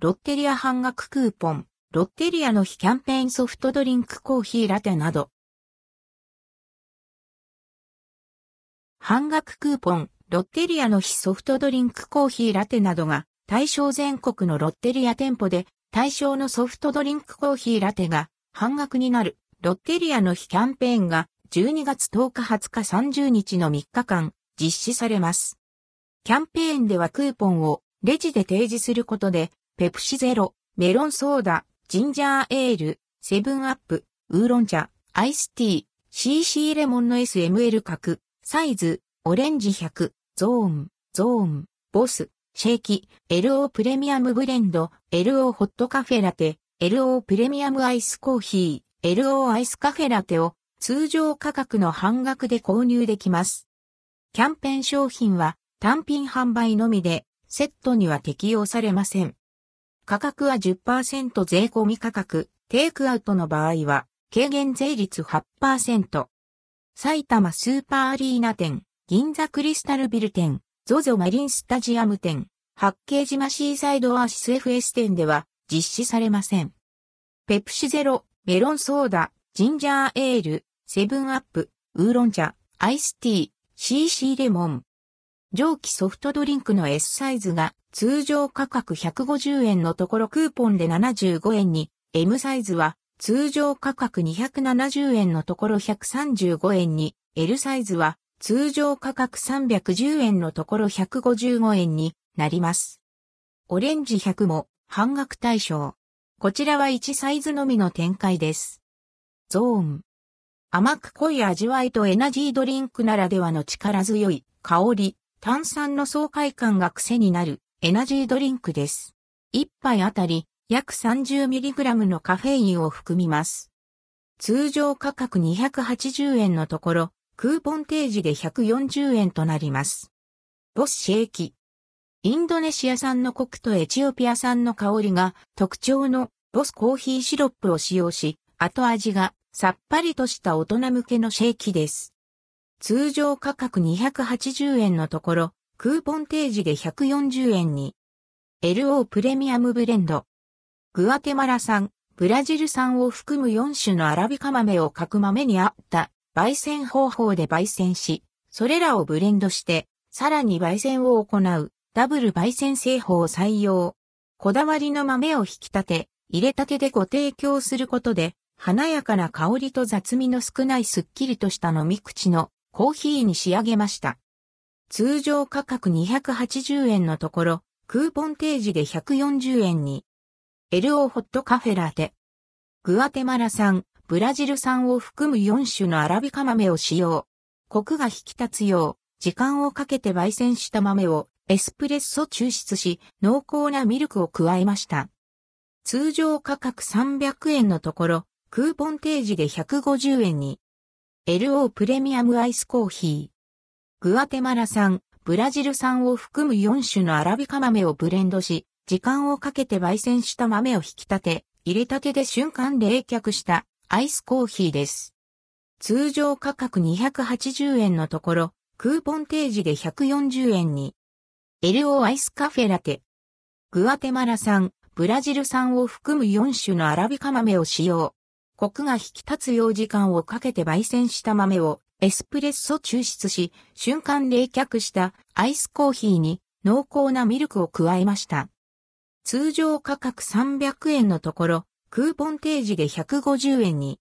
ロッテリア半額クーポン、ロッテリアの非キャンペーンソフトドリンクコーヒーラテなど。半額クーポン、ロッテリアの非ソフトドリンクコーヒーラテなどが対象全国のロッテリア店舗で対象のソフトドリンクコーヒーラテが半額になるロッテリアの非キャンペーンが12月10日20日30日の3日間実施されます。キャンペーンではクーポンをレジで提示することでペプシゼロ、メロンソーダ、ジンジャーエール、セブンアップ、ウーロン茶、アイスティー、CC レモンの SML 角、サイズ、オレンジ100、ゾーン、ゾーン、ボス、シェーキ、LO プレミアムブレンド、LO ホットカフェラテ、LO プレミアムアイスコーヒー、LO アイスカフェラテを通常価格の半額で購入できます。キャンペーン商品は単品販売のみでセットには適用されません。価格は10%税込み価格、テイクアウトの場合は軽減税率8%。埼玉スーパーアリーナ店、銀座クリスタルビル店、ゾゾマリンスタジアム店、八景島シーサイドアーシス FS 店では実施されません。ペプシゼロ、メロンソーダ、ジンジャーエール、セブンアップ、ウーロン茶、アイスティー、CC レモン。蒸気ソフトドリンクの S サイズが通常価格150円のところクーポンで75円に、M サイズは通常価格270円のところ135円に、L サイズは通常価格310円のところ155円になります。オレンジ100も半額対象。こちらは1サイズのみの展開です。ゾーン。甘く濃い味わいとエナジードリンクならではの力強い香り、炭酸の爽快感が癖になるエナジードリンクです。一杯あたり約 30mg のカフェインを含みます。通常価格280円のところ、クーポン提示で140円となります。ボスシェーキ。インドネシア産のコクとエチオピア産の香りが特徴のボスコーヒーシロップを使用し、後味がさっぱりとした大人向けのシェーキです。通常価格280円のところ、クーポン提示で140円に。LO プレミアムブレンド。グアテマラ産、ブラジル産を含む4種のアラビカ豆を各豆に合った焙煎方法で焙煎し、それらをブレンドして、さらに焙煎を行うダブル焙煎製法を採用。こだわりの豆を引き立て、入れたてでご提供することで、華やかな香りと雑味の少ないすっきりとした飲み口のコーヒーに仕上げました。通常価格280円のところ、クーポン提示で140円に。LO ホットカフェラテ。グアテマラ産、ブラジル産を含む4種のアラビカ豆を使用。コクが引き立つよう、時間をかけて焙煎した豆をエスプレッソ抽出し、濃厚なミルクを加えました。通常価格300円のところ、クーポン提示で150円に。LO プレミアムアイスコーヒー。グアテマラ産、ブラジル産を含む4種のアラビカ豆をブレンドし、時間をかけて焙煎した豆を引き立て、入れたてで瞬間冷却したアイスコーヒーです。通常価格280円のところ、クーポン提示で140円に。LO アイスカフェラテ。グアテマラ産、ブラジル産を含む4種のアラビカ豆を使用。コクが引き立つよう時間をかけて焙煎した豆をエスプレッソ抽出し、瞬間冷却したアイスコーヒーに濃厚なミルクを加えました。通常価格300円のところ、クーポン提示で150円に。